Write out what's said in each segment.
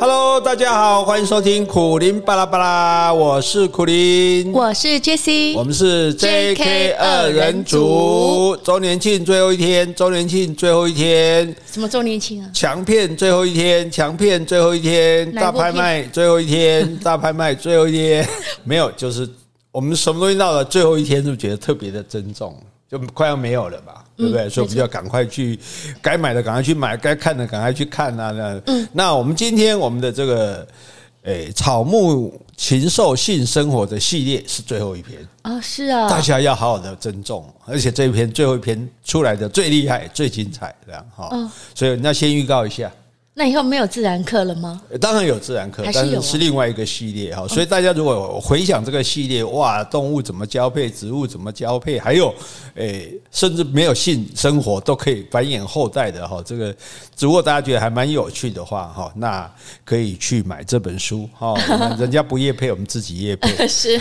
Hello，大家好，欢迎收听苦林巴拉巴拉，我是苦林，我是 Jessie，我们是 JK 二人组，周年庆最后一天，周年庆最后一天，什么周年庆啊？强片最后一天，强片最后一天，大拍卖最后一天，大拍卖最后一天，没有，就是我们什么东西到了最后一天，是不是觉得特别的珍重？就快要没有了吧，对不对？嗯、所以我们就要赶快去，该买的赶快去买，该看的赶快去看啊！那、嗯、那我们今天我们的这个诶草木禽兽性生活的系列是最后一篇啊，是啊，大家要好好的珍重，而且这一篇最后一篇出来的最厉害、最精彩，这样哈。所以那先预告一下。那以后没有自然课了吗？当然有自然课，但是是另外一个系列哈。所以大家如果回想这个系列，哇，动物怎么交配，植物怎么交配，还有，诶，甚至没有性生活都可以繁衍后代的哈。这个如果大家觉得还蛮有趣的话哈，那可以去买这本书哈。人家不夜配，我们自己夜配 是，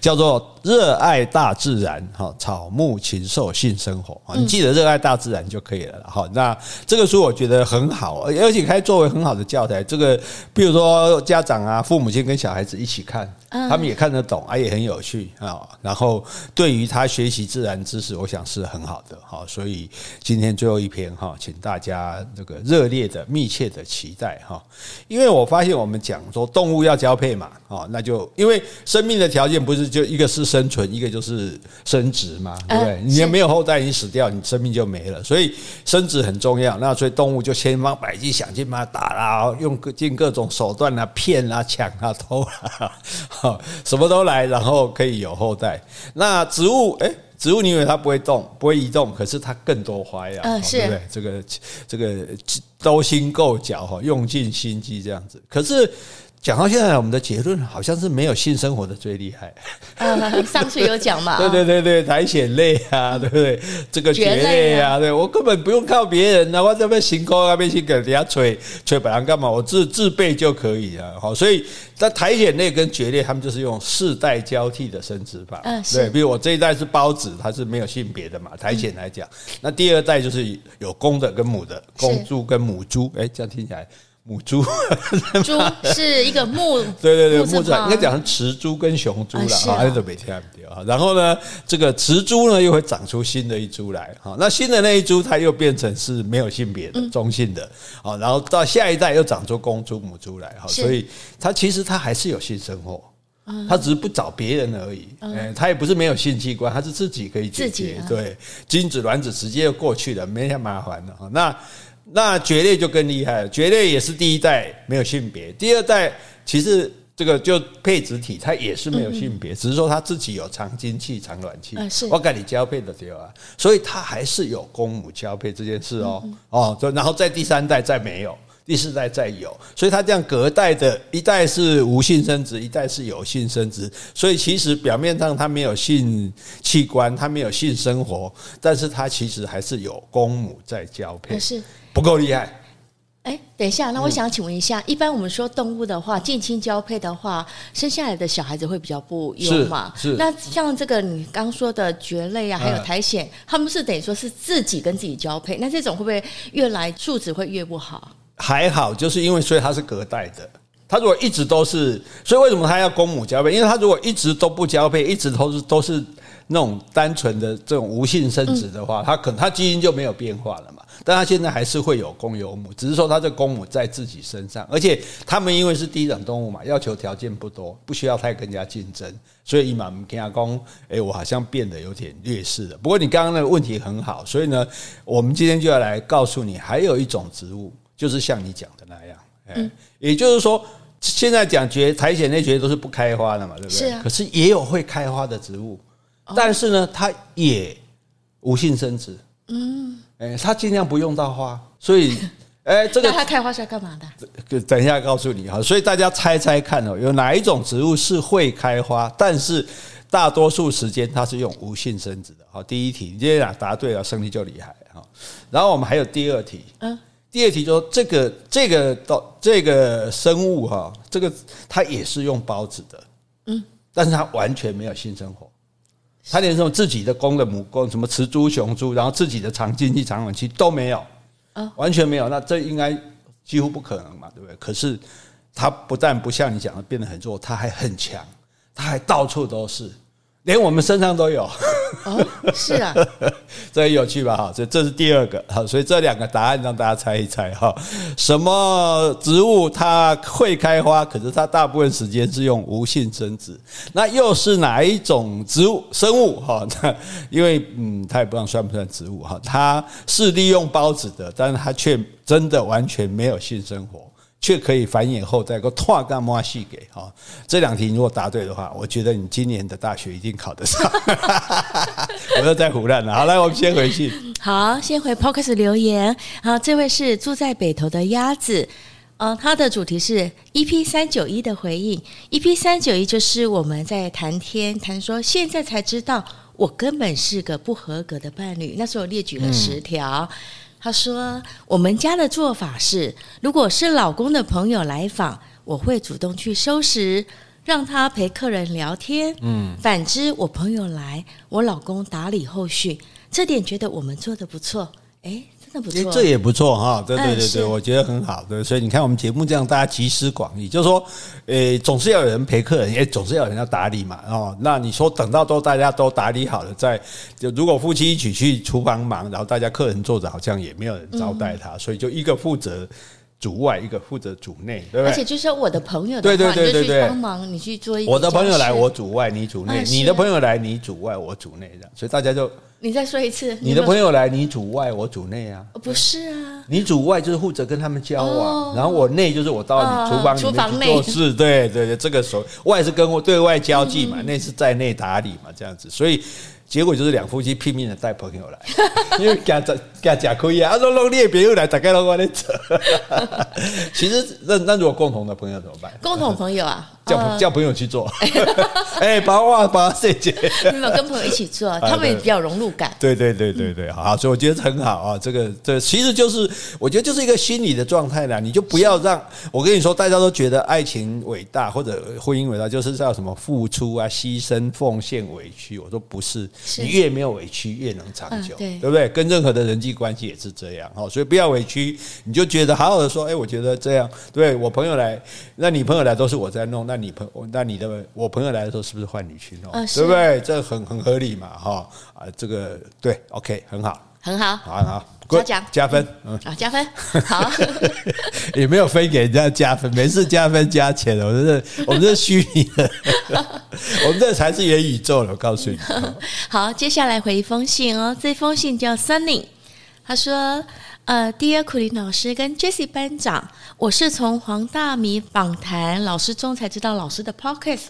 叫做《热爱大自然》哈，草木禽兽性生活啊，你记得热爱大自然就可以了哈。那这个书我觉得很好。而且可以作为很好的教材，这个比如说家长啊、父母亲跟小孩子一起看。他们也看得懂，啊，也很有趣啊。然后对于他学习自然知识，我想是很好的哈。所以今天最后一篇哈，请大家这个热烈的、密切的期待哈。因为我发现我们讲说动物要交配嘛，哦，那就因为生命的条件不是就一个是生存，一个就是生殖嘛，对不对？你也没有后代，你死掉，你生命就没了。所以生殖很重要。那所以动物就千方百计想尽办法打啦，用尽各种手段啊，骗啊、抢啊、偷啊。好，什么都来，然后可以有后代。那植物，哎，植物你以为它不会动，不会移动，可是它更多花样，嗯，是，对不对？这个这个勾心斗角哈，用尽心机这样子。可是。讲到现在，我们的结论好像是没有性生活的最厉害。呃，上次有讲嘛？对对对对，苔藓类啊，对不对？这个蕨类啊，对我根本不用靠别人啊，我这边行空那边去给人家吹吹白狼干嘛？我自自备就可以了。好，所以在苔藓类跟蕨类，他们就是用世代交替的生殖法。嗯，对，比如我这一代是孢子，它是没有性别的嘛，苔藓来讲。那第二代就是有公的跟母的，公猪跟母猪。哎，这样听起来。母猪，猪是一个木，对对对，木字应该讲成雌猪跟雄猪了啊，还是每天啊。然后呢，这个雌猪呢又会长出新的一株来哈，那新的那一株它又变成是没有性别的中性的啊，然后到下一代又长出公猪母猪来哈，所以它其实它还是有性生活，它只是不找别人而已，哎，它也不是没有性器官，它是自己可以解决，对，精子卵子直接就过去了，没太麻烦了哈，那。那蕨类就更厉害了，蕨类也是第一代没有性别，第二代其实这个就配子体，它也是没有性别，只是说它自己有藏精气、藏卵气，我跟你交配的对啊？所以它还是有公母交配这件事哦哦，然后在第三代再没有，第四代再有，所以它这样隔代的一代是无性生殖，一代是有性生殖，所以其实表面上它没有性器官，它没有性生活，但是它其实还是有公母在交配。是。不够厉害，哎，等一下，那我想请问一下，一般我们说动物的话，近亲交配的话，生下来的小孩子会比较不优嘛？是。那像这个你刚说的蕨类啊，还有苔藓，他们是等于说是自己跟自己交配，那这种会不会越来素质会越不好？还好，就是因为所以它是隔代的，它如果一直都是，所以为什么它要公母交配？因为它如果一直都不交配，一直都是都是那种单纯的这种无性生殖的话，它可能它基因就没有变化了嘛。但它现在还是会有公有母，只是说它这公母在自己身上，而且它们因为是低等动物嘛，要求条件不多，不需要太跟人家竞争，所以伊嘛跟阿公，哎，我好像变得有点劣势了。不过你刚刚那个问题很好，所以呢，我们今天就要来告诉你，还有一种植物，就是像你讲的那样，哎，也就是说，现在讲蕨苔藓那些都是不开花的嘛，对不对？是啊。可是也有会开花的植物，但是呢，它也无性生殖。嗯。哎，它尽量不用到花，所以，哎，这个它开花是要干嘛的？等一下告诉你哈。所以大家猜猜看哦，有哪一种植物是会开花，但是大多数时间它是用无性生殖的？好，第一题，你今天俩答对了，胜利就厉害哈。然后我们还有第二题，嗯，第二题就说这个这个到这个生物哈，这个它也是用孢子的，嗯，但是它完全没有性生活。他连这种自己的公的母公，什么雌猪、雄猪，然后自己的长经济长卵期都没有，完全没有。那这应该几乎不可能嘛，对不对？可是他不但不像你讲的变得很弱，他还很强，他还到处都是。连我们身上都有哦，是啊，这很有趣吧？哈，这这是第二个哈，所以这两个答案让大家猜一猜哈。什么植物它会开花，可是它大部分时间是用无性生殖？那又是哪一种植物生物？哈，那 因为嗯，它也不知道算不算植物哈，它是利用孢子的，但是它却真的完全没有性生活。却可以繁衍后代，个拓干妈系给哈。这两题如果答对的话，我觉得你今年的大学一定考得上。我又在胡乱了。好，来，我们先回去。好，先回 Podcast 留言。好，这位是住在北投的鸭子。呃，它的主题是 EP 三九一的回应。EP 三九一就是我们在谈天谈说，现在才知道我根本是个不合格的伴侣。那时候列举了十条。嗯他说：“我们家的做法是，如果是老公的朋友来访，我会主动去收拾，让他陪客人聊天。嗯，反之，我朋友来，我老公打理后续。这点觉得我们做的不错。诶。”这不错，这也不错哈，对对对对，我觉得很好，对，所以你看我们节目这样，大家集思广益，就是说，诶，总是要有人陪客人，也总是要有人要打理嘛，哦，那你说等到都大家都打理好了，再就如果夫妻一起去厨房忙，然后大家客人坐着，好像也没有人招待他，所以就一个负责主外，一个负责主内，对不对？而且就是说我的朋友的话，对对对对对，帮忙你去做一，我的朋友来我主外，你主内；你的朋友来你主外，我主内，这样，所以大家就。你再说一次，你的朋友来，你主外，我主内啊？不是啊，你主外就是负责跟他们交往，然后我内就是我到你厨房里面去做事，对对对，这个所谓外是跟我对外交际嘛，内是在内打理嘛，这样子，所以。结果就是两夫妻拼命的带朋友来，因为给他给他假亏啊，他说弄列别又来，大家都往那扯。其实那那如果共同的朋友怎么办？共同朋友啊，叫叫朋友去做，哎，把哇把谢谢。没有跟朋友一起做，他们也比较融入感。对对对对对，好，所以我觉得很好啊。这个这其实就是我觉得就是一个心理的状态啦。你就不要让我跟你说，大家都觉得爱情伟大或者婚姻伟大，就是叫什么付出啊、牺牲、奉献、委屈。我说不是。你越没有委屈，越能长久，对不对？跟任何的人际关系也是这样哈，所以不要委屈，你就觉得好好的说，哎，我觉得这样，对我朋友来，那你朋友来都是我在弄，那你朋，那你的我朋友来的时候是不是换你去弄？对不对？这很很合理嘛，哈。啊，这个对，OK，很好，很好，好好。嘉奖。加分，嗯。啊，加分，好，也没有分给人家加分，每次加分加钱的，我们这我们这虚拟的，我们这才是元宇宙了，我告诉你。好，接下来回一封信哦，这封信叫 Sunny，他说：“呃，Dear 苦林老师跟 Jessie 班长，我是从黄大米访谈老师中才知道老师的 Podcast，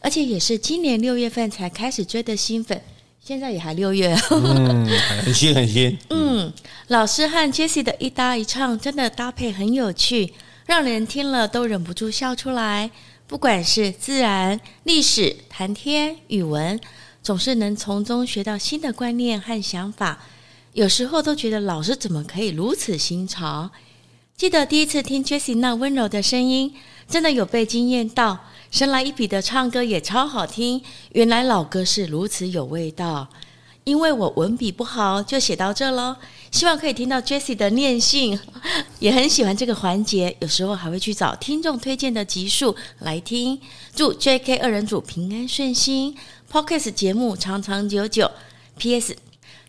而且也是今年六月份才开始追的新粉。”现在也还六月，嗯，很新很新。嗯，老师和 Jessie 的一搭一唱真的搭配很有趣，让人听了都忍不住笑出来。不管是自然、历史、谈天、语文，总是能从中学到新的观念和想法。有时候都觉得老师怎么可以如此新潮？记得第一次听 Jessie 那温柔的声音，真的有被惊艳到。神来一笔的唱歌也超好听，原来老歌是如此有味道。因为我文笔不好，就写到这喽。希望可以听到 Jessie 的念信，也很喜欢这个环节，有时候还会去找听众推荐的集数来听。祝 JK 二人组平安顺心，Podcast 节目长长久久。PS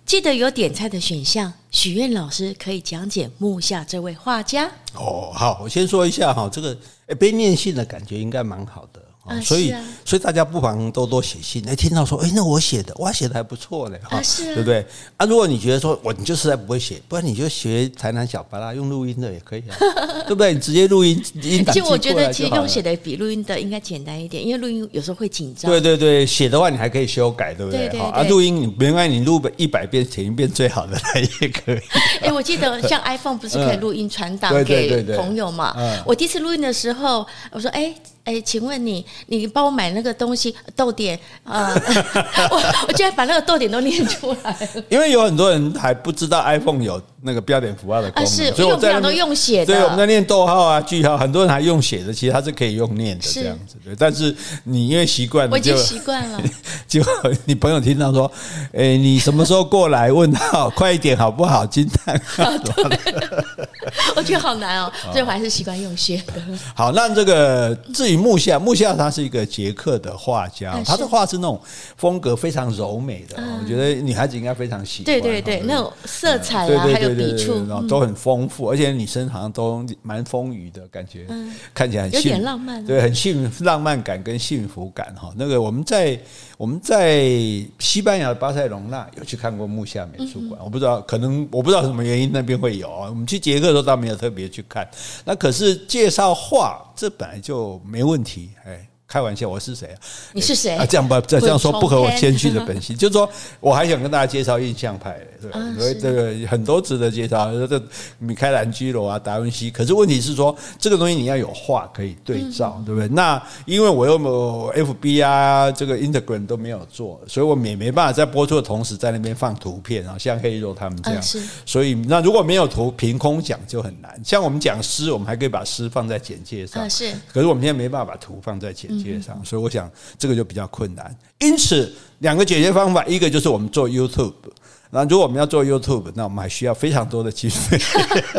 记得有点菜的选项，许愿老师可以讲解木下这位画家。哦，好，我先说一下哈，这个。诶，被念信的感觉应该蛮好的。所以，所以大家不妨多多写信。哎，听到说，哎，那我写的，我写的还不错嘞，哈，对不对？啊，如果你觉得说我你就实在不会写，不然你就学台南小巴啦用录音的也可以啊，对不对？你直接录音音档。其实我觉得，其实用写的比录音的应该简单一点，因为录音有时候会紧张。对对对，写的话你还可以修改，对不对？好啊，录音你别怪你录一百遍，写一遍最好的来也可以。哎，我记得像 iPhone 不是可以录音传档给朋友嘛？我第一次录音的时候，我说，哎。哎，请问你，你帮我买那个东西豆点啊？我我居然把那个豆点都念出来。因为有很多人还不知道 iPhone 有那个标点符号的功能，啊、所以我在都用写的。对，我们在念逗号啊、句号，很多人还用写的，其实它是可以用念的这样子。对，但是你因为习惯了，我已经习惯了。就你朋友听到说，哎、欸，你什么时候过来？问号，快一点好不好？惊叹号。我觉得好难哦，所以我还是习惯用写的。好，那这个至于木下，木下他是一个捷克的画家，他的画是那种风格非常柔美的，我觉得女孩子应该非常喜欢。对对对，那种色彩啊，还有笔触，都很丰富，而且女生好像都蛮丰腴的感觉，看起来很有点浪漫，对，很幸浪漫感跟幸福感哈。那个我们在我们在西班牙的巴塞隆纳有去看过木下美术馆，我不知道可能我不知道什么原因那边会有啊。我们去捷克的时候倒没有特别去看，那可是介绍画，这本来就没问题，哎。开玩笑，我是谁啊？你是谁啊？这样吧，这样说不合我谦虚的本性。就是说我还想跟大家介绍印象派，对吧？因为这个很多值得介绍，这米开朗基罗啊，达文西。可是问题是说，这个东西你要有画可以对照，对不对？那因为我又没有 FB 啊，这个 Instagram 都没有做，所以我也没办法在播出的同时在那边放图片啊，像黑肉他们这样。所以那如果没有图，凭空讲就很难。像我们讲诗，我们还可以把诗放在简介上。是。可是我们现在没办法把图放在简介。介上，所以我想这个就比较困难。因此，两个解决方法，一个就是我们做 YouTube。那如果我们要做 YouTube，那我们还需要非常多的经费。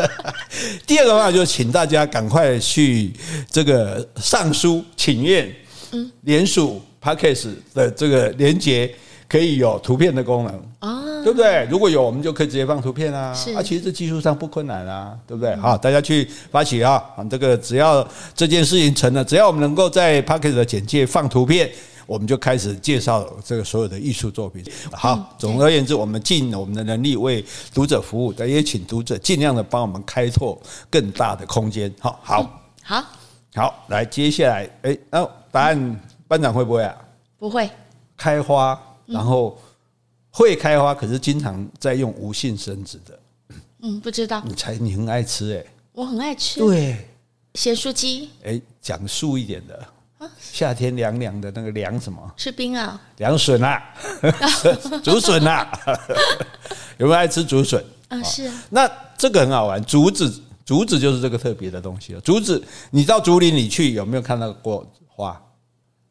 第二个方法就是请大家赶快去这个上书请愿，嗯，连署 Podcast 的这个连接可以有图片的功能啊。对不对？如果有，我们就可以直接放图片啊。是啊，其实这技术上不困难啊，对不对？好，大家去发起啊！这个只要这件事情成了，只要我们能够在 Podcast 的简介放图片，我们就开始介绍这个所有的艺术作品。好，总而言之，我们尽我们的能力为读者服务，但也请读者尽量的帮我们开拓更大的空间。好，好，好，好，来，接下来，哎，哦，答案班长会不会啊？不会，开花，然后。会开花，可是经常在用无性生殖的。嗯，不知道。你猜你很爱吃哎、欸？我很爱吃。对，咸酥鸡。哎，讲素一点的。夏天凉凉的那个凉什么？吃冰啊。凉笋啊，竹笋啊。有没有爱吃竹笋？啊，是啊。那这个很好玩，竹子，竹子就是这个特别的东西了。竹子，你到竹林里去，有没有看到过花？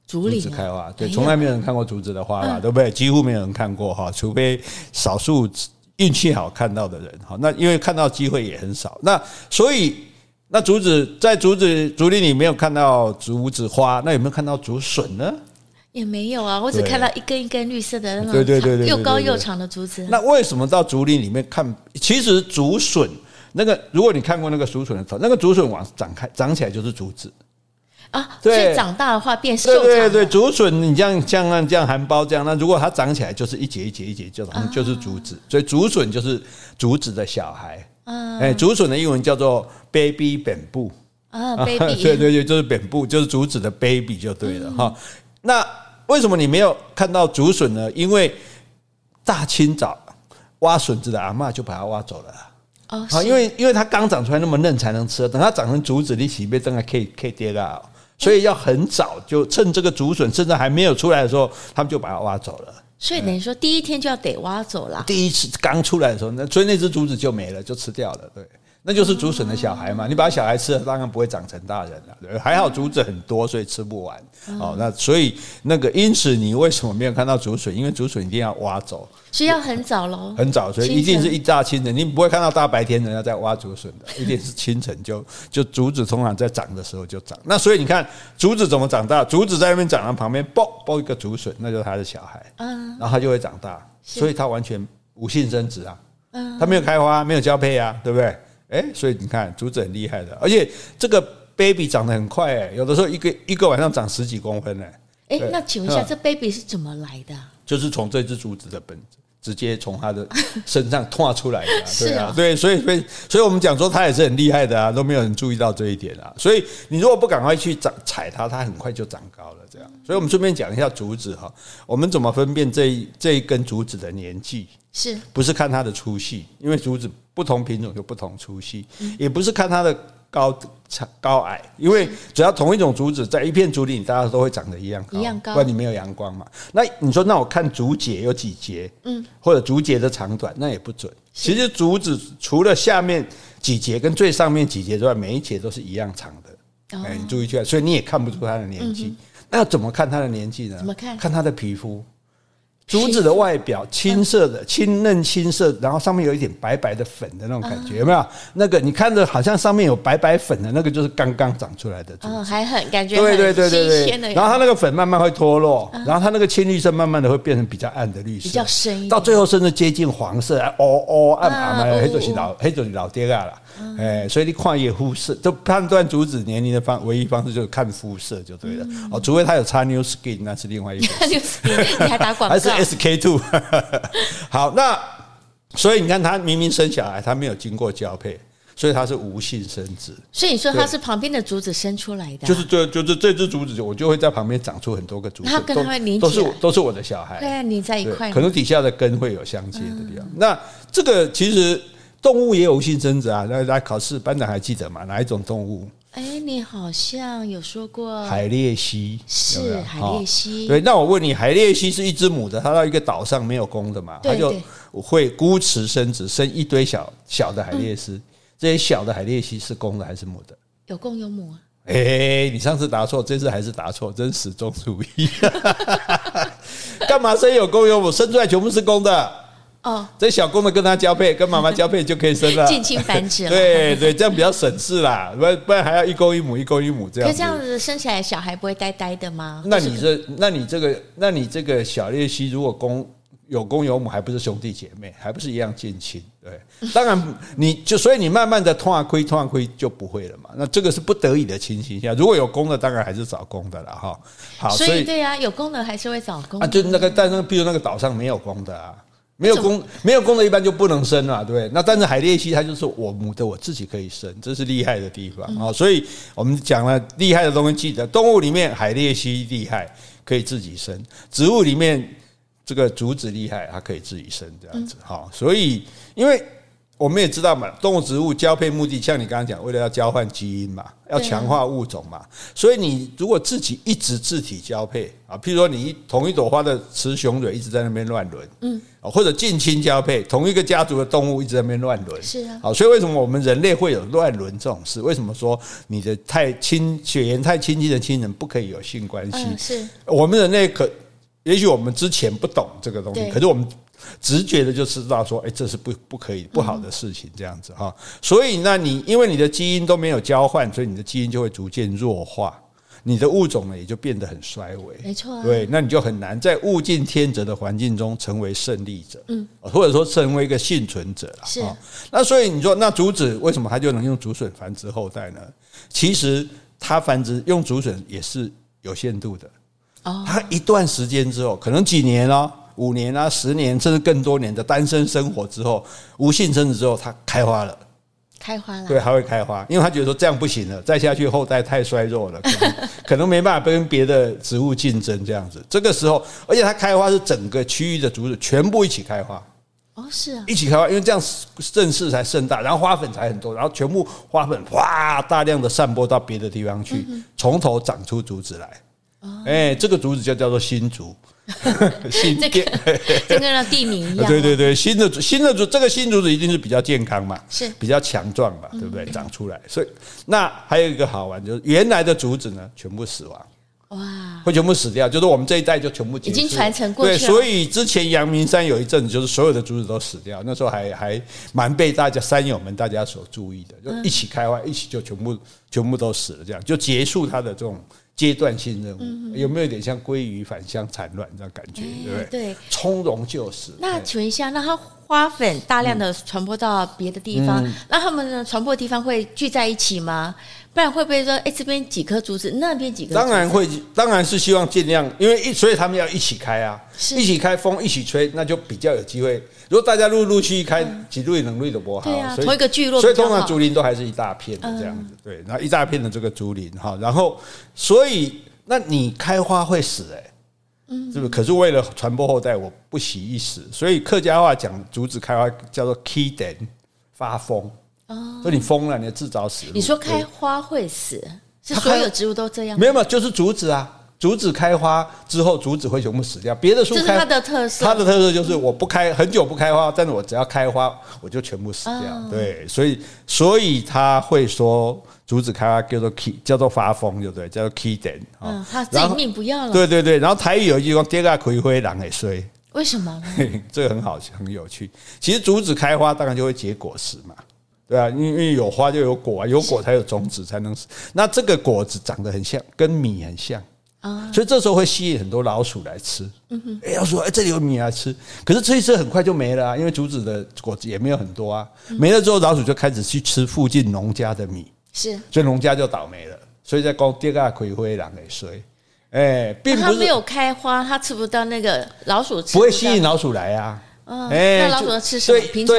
竹子开花，对，从来没有人看过竹子的花吧，对不对？几乎没有人看过哈，除非少数运气好看到的人哈。那因为看到机会也很少，那所以那竹子在竹子竹林里没有看到竹子花，那有没有看到竹笋呢？也没有啊，我只看到一根一根绿色的那种，对对对对，又高又长的竹子。那为什么到竹林里面看？其实竹笋那个，如果你看过那个竹笋的头，那个竹笋往长开长起来就是竹子。啊，所以长大的话变瘦。对对对，竹笋你这样这样这样含苞这样，那如果它长起来就是一节一节一节，就就是竹子。所以竹笋就是竹子的小孩。嗯，哎，竹笋的英文叫做 baby bamboo 啊，baby。对对对，就是 bamboo，就是竹子的 baby 就对了哈。那为什么你没有看到竹笋呢？因为大清早挖笋子的阿嬷就把它挖走了。哦，好，因为因为它刚长出来那么嫩才能吃，等它长成竹子，你起被真的可以可以跌了。所以要很早，就趁这个竹笋甚至还没有出来的时候，他们就把它挖走了。所以等于说，第一天就要得挖走了。第一次刚出来的时候，那所以那只竹子就没了，就吃掉了。对。那就是竹笋的小孩嘛，你把小孩吃了，当然不会长成大人了。对，还好竹子很多，所以吃不完。哦，那所以那个因此，你为什么没有看到竹笋？因为竹笋一定要挖走，需要很早喽。很早，所以一定是一大清晨，你不会看到大白天人家在挖竹笋的，一定是清晨就就竹子通常在长的时候就长。那所以你看竹子怎么长大？竹子在那边长，旁边剥剥一个竹笋，那就是他的小孩。嗯，然后他就会长大，所以他完全无性生殖啊。嗯，他没有开花，没有交配啊，对不对？哎，所以你看竹子很厉害的，而且这个 baby 长得很快哎，有的时候一个一个晚上长十几公分哎。哎，那请问一下，这 baby 是怎么来的？就是从这只竹子的本子，直接从他的 身上脱出来的，对啊，对，所以所以所以我们讲说他也是很厉害的啊，都没有人注意到这一点啊。所以你如果不赶快去长踩它，它很快就长高了。这样，所以我们顺便讲一下竹子哈，我们怎么分辨这一这一根竹子的年纪？是不是看它的粗细？因为竹子。不同品种有不同粗细，也不是看它的高长高矮，因为只要同一种竹子在一片竹林，大家都会长得一样高，一样高，不然你没有阳光嘛。那你说，那我看竹节有几节，嗯，或者竹节的长短，那也不准。其实竹子除了下面几节跟最上面几节之外，每一节都是一样长的。哎，你注意去看，所以你也看不出它的年纪。那要怎么看它的年纪呢？怎么看？看它的皮肤。竹子的外表青色的，青嫩青色，然后上面有一点白白的粉的那种感觉，有没有？那个你看着好像上面有白白粉的那个，就是刚刚长出来的竹子。嗯，还很感觉对对对对对。然后它那个粉慢慢会脱落，然后它那个青绿色慢慢的会变成比较暗的绿色，比较深，到最后甚至接近黄色，哦哦暗暗的，黑就是老黑就是老爹啊了。哎，所以你看一肤色，就判断竹子年龄的方唯一方式就是看肤色就对了。哦，除非他有擦 New Skin，那是另外一个。你还打广告？还是 SK two，好，那所以你看，他明明生小孩，他没有经过交配，所以他是无性生殖。所以你说他是旁边的竹子生出来的？就是这，就是这只竹子，我就会在旁边长出很多个竹子，他跟他会连都是都是我的小孩，对啊，连在一块，可能底下的根会有相接的地方。那这个其实动物也有无性生殖啊，来来考试，班长还记得吗？哪一种动物？哎，你好像有说过海鬣蜥是海鬣蜥。对，那我问你，海鬣蜥是一只母的，它到一个岛上没有公的嘛？它就会孤雌生殖，生一堆小小的海鬣蜥。这些小的海鬣蜥是公的还是母的？有公有母啊。哎，你上次答错，这次还是答错，真始终如一。干嘛生有公有母？生出来全部是公的。哦，这小公的跟他交配，跟妈妈交配就可以生了，近亲繁殖了。对对，这样比较省事啦，不然不然还要一公一母，一公一母这样。可这样子生起来小孩不会呆呆的吗？那你这，那你这个，那你这个小鬣蜥如果公有公有母，还不是兄弟姐妹，还不是一样近亲？对，当然你就所以你慢慢的脱亏脱亏就不会了嘛。那这个是不得已的情形下，如果有公的，当然还是找公的了哈。好，所以对呀，有公的还是会找公的。啊，就那个，但那个比如那个岛上没有公的啊。没有公没有公的，一般就不能生了，对不对？那但是海鬣蜥它就是我母的，我自己可以生，这是厉害的地方啊。所以我们讲了厉害的东西，记得动物里面海鬣蜥厉害，可以自己生；植物里面这个竹子厉害，它可以自己生这样子。好，所以因为。我们也知道嘛，动物植物交配目的，像你刚刚讲，为了要交换基因嘛，要强化物种嘛。所以你如果自己一直自体交配啊，譬如说你同一朵花的雌雄蕊一直在那边乱伦，嗯，或者近亲交配，同一个家族的动物一直在那边乱伦，是啊。好，所以为什么我们人类会有乱伦这种事？为什么说你的太亲血缘太亲近的亲人不可以有性关系？是我们人类可，也许我们之前不懂这个东西，可是我们。直觉的就知道说，哎，这是不不可以不好的事情，这样子哈。所以，那你因为你的基因都没有交换，所以你的基因就会逐渐弱化，你的物种呢也就变得很衰微。没错，对，那你就很难在物竞天择的环境中成为胜利者，嗯，或者说成为一个幸存者了。是。那所以你说，那竹子为什么它就能用竹笋繁殖后代呢？其实它繁殖用竹笋也是有限度的。哦，它一段时间之后，可能几年哦。五年啊，十年甚至更多年的单身生活之后，无性生殖之后，它开花了，开花了，对，还会开花，因为他觉得说这样不行了，再下去后代太衰弱了，可能可能没办法跟别的植物竞争这样子。这个时候，而且它开花是整个区域的竹子全部一起开花，哦，是啊，一起开花，因为这样盛势才盛大，然后花粉才很多，然后全部花粉哗大量的散播到别的地方去，从头长出竹子来，哎，这个竹子就叫做新竹。新这个 这个让地名一样，对对对，新的新的竹这个新竹子一定是比较健康嘛，是。比较强壮嘛，对不对？长出来，所以那还有一个好玩，就是原来的竹子呢，全部死亡，哇，会全部死掉，就是我们这一代就全部已经传承过去了。对，所以之前阳明山有一阵子，就是所有的竹子都死掉，那时候还还蛮被大家山友们大家所注意的，就一起开花，一起就全部全部都死了，这样就结束它的这种。阶段性任务有没有点像鲑鱼返乡产卵这样感觉？对不对？对，从容就是。那请问一下，那它花粉大量的传播到别的地方，那它们的传播的地方会聚在一起吗？不然会不会说，哎，这边几颗竹子，那边几颗？当然会，当然是希望尽量，因为一所以他们要一起开啊，一起开风一起吹，那就比较有机会。如果大家陆陆续续开，几对能对的不好。对啊，同一个聚落，所以通常竹林都还是一大片的这样子。对，然后一大片的这个竹林哈，然后所以那你开花会死哎，嗯，是不是？可是为了传播后代，我不惜一死。所以客家话讲竹子开花叫做 “kiden 发疯，哦，所以你疯了，你自找死路。你说开花会死，是所有植物都这样？没有没有，就是竹子啊。竹子开花之后，竹子会全部死掉。别的树开，这是它的特色。它的特色就是我不开很久不开花，但是我只要开花，我就全部死掉。哦、对，所以所以他会说竹子开花叫做 key，叫做发疯，对不对？叫做 key 点。嗯，他自己命不要了。对对对，然后台语有一句话：“跌个葵花狼也衰。”为什么？这个很好，很有趣。其实竹子开花当然就会结果实嘛，对啊，因为有花就有果啊，有果才有种子才能死。那这个果子长得很像，跟米很像啊。所以这时候会吸引很多老鼠来吃。嗯哼，哎，要说哎，这里有米来吃，可是吃一吃很快就没了啊，因为竹子的果子也没有很多啊。没了之后，老鼠就开始去吃附近农家的米，是，所以农家就倒霉了。所以在讲第二个葵花人会衰，哎，并不是它没有开花，它吃不到那个老鼠吃不会吸引老鼠来啊。哎，那老鼠要吃什么？平常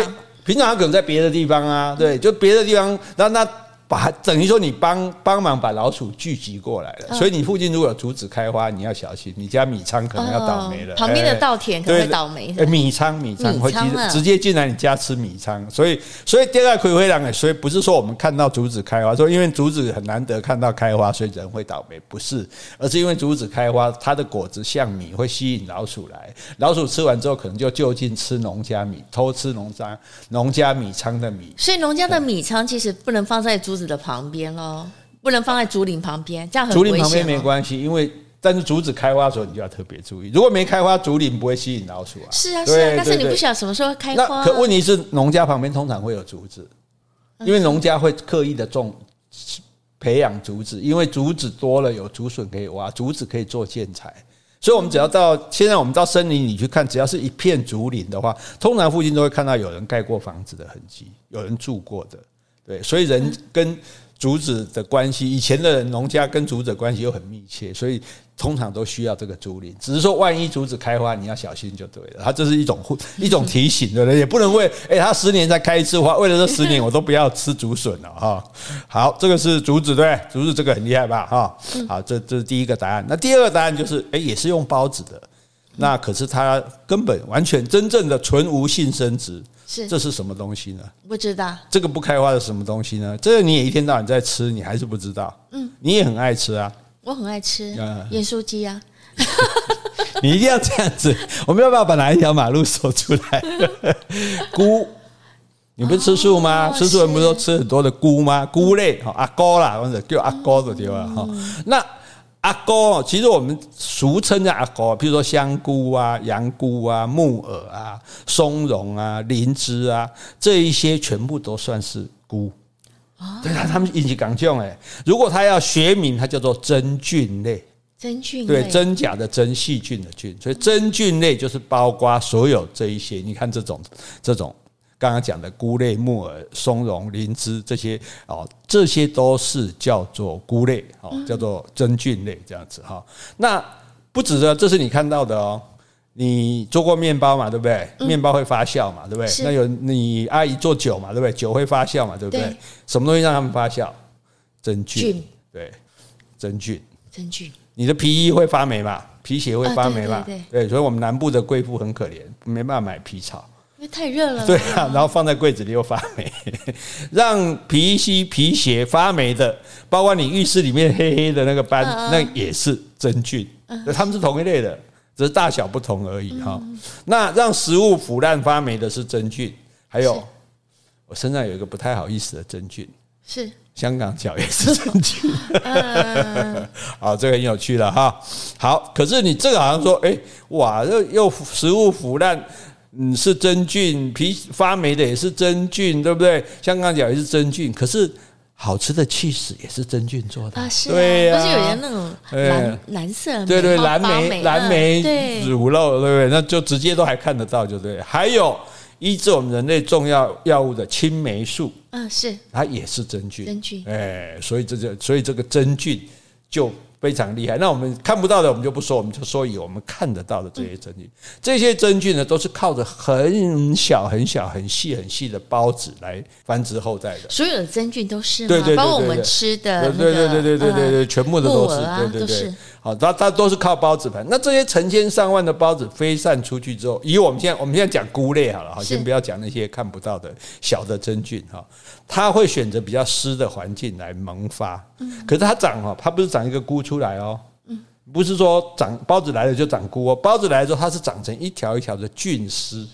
平常他可能在别的地方啊，对，就别的地方，那那。把等于说你帮帮忙把老鼠聚集过来了，所以你附近如果有竹子开花，你要小心，你家米仓可能要倒霉了。旁边的稻田可能会倒霉。米仓米仓会直接进来你家吃米仓，所以所以第二个葵花人，所以不是说我们看到竹子开花，说因为竹子很难得看到开花，所以人会倒霉，不是，而是因为竹子开花，它的果子像米，会吸引老鼠来，老鼠吃完之后可能就就近吃农家米，偷吃农家农家米仓的米。所以农家的米仓其实不能放在竹子的旁边哦，不能放在竹林旁边，这样。竹林旁边没关系，因为但是竹子开花的时候，你就要特别注意。如果没开花，竹林不会吸引老鼠啊。是啊，是啊，但是你不晓得什么时候开花。可问题是，农家旁边通常会有竹子，因为农家会刻意的种培养竹子，因为竹子多了有竹笋可以挖，竹子可以做建材。所以，我们只要到现在，我们到森林里去看，只要是一片竹林的话，通常附近都会看到有人盖过房子的痕迹，有人住过的。对，所以人跟竹子的关系，以前的农家跟竹子的关系又很密切，所以通常都需要这个竹林。只是说，万一竹子开花，你要小心就对了。它这是一种 一种提醒，对不对？也不能为哎，它十年才开一次花，为了这十年我都不要吃竹笋了哈。好，这个是竹子对，竹子这个很厉害吧？哈，好，这这是第一个答案。那第二个答案就是，哎，也是用孢子的，那可是它根本完全真正的纯无性生殖。是，这是什么东西呢？不知道。这个不开花的什么东西呢？这个你也一天到晚在吃，你还是不知道。嗯，你也很爱吃啊。我很爱吃盐酥鸡啊。你一定要这样子，我们要不要把哪一条马路说出来？菇，你不是吃素吗？吃素人不是都吃很多的菇吗？菇类，阿哥啦，或者叫阿哥的地方哈。那。阿哥，其实我们俗称的阿哥，譬如说香菇啊、羊菇啊、木耳啊、松茸啊、灵芝啊，这一些全部都算是菇。哦对啊，他们引起讲究哎。如果它要学名，它叫做真菌类。真菌类。对，真假的真，细菌的菌，所以真菌类就是包括所有这一些。你看这种这种。刚刚讲的菇类、木耳、松茸、灵芝这些哦，这些都是叫做菇类哦，叫做真菌类这样子哈。那不止的，这是你看到的哦。你做过面包嘛？对不对？面包会发酵嘛？对不对？那有你阿姨做酒嘛？对不对？酒会发酵嘛？对不对？什么东西让他们发酵？真菌。对，真菌。真菌。你的皮衣会发霉嘛？皮鞋会发霉嘛？对，所以我们南部的贵妇很可怜，没办法买皮草。太热了，对啊，然后放在柜子里又发霉，让皮衣皮鞋发霉的，包括你浴室里面黑黑的那个斑，那也是真菌，他们是同一类的，只是大小不同而已哈。那让食物腐烂发霉的是真菌，还有我身上有一个不太好意思的真菌，是。香港脚也是真菌，好，这个很有趣了哈。好，可是你这个好像说，哎，哇，又又食物腐烂。嗯，是真菌，皮发霉的也是真菌，对不对？香港脚也是真菌，可是好吃的起司也是真菌做的。啊，是啊，对啊，不是有人那种蓝蓝色，对对，蓝莓蓝莓乳酪，对不对？那就直接都还看得到，就对。还有医治我们人类重要药物的青霉素，嗯，是。它也是真菌，真菌，哎，所以这就所以这个真菌就非常厉害。那我们看不到的，我们就不说，我们就说以我们看得到的这些真菌。这些真菌呢，都是靠着很小、很小、很细、很细的孢子来繁殖后代的。所有的真菌都是吗？对对对，包括我们吃的，对对对对对对对，全部的都是，对对对。好，它它都是靠孢子盘。那这些成千上万的孢子飞散出去之后，以我们现在我们现在讲菇类好了，好，先不要讲那些看不到的小的真菌哈。它会选择比较湿的环境来萌发。可是它长哦，它不是长一个菇出来哦。不是说长孢子来了就长菇哦，孢子来了之后，它是长成一条一条的菌丝。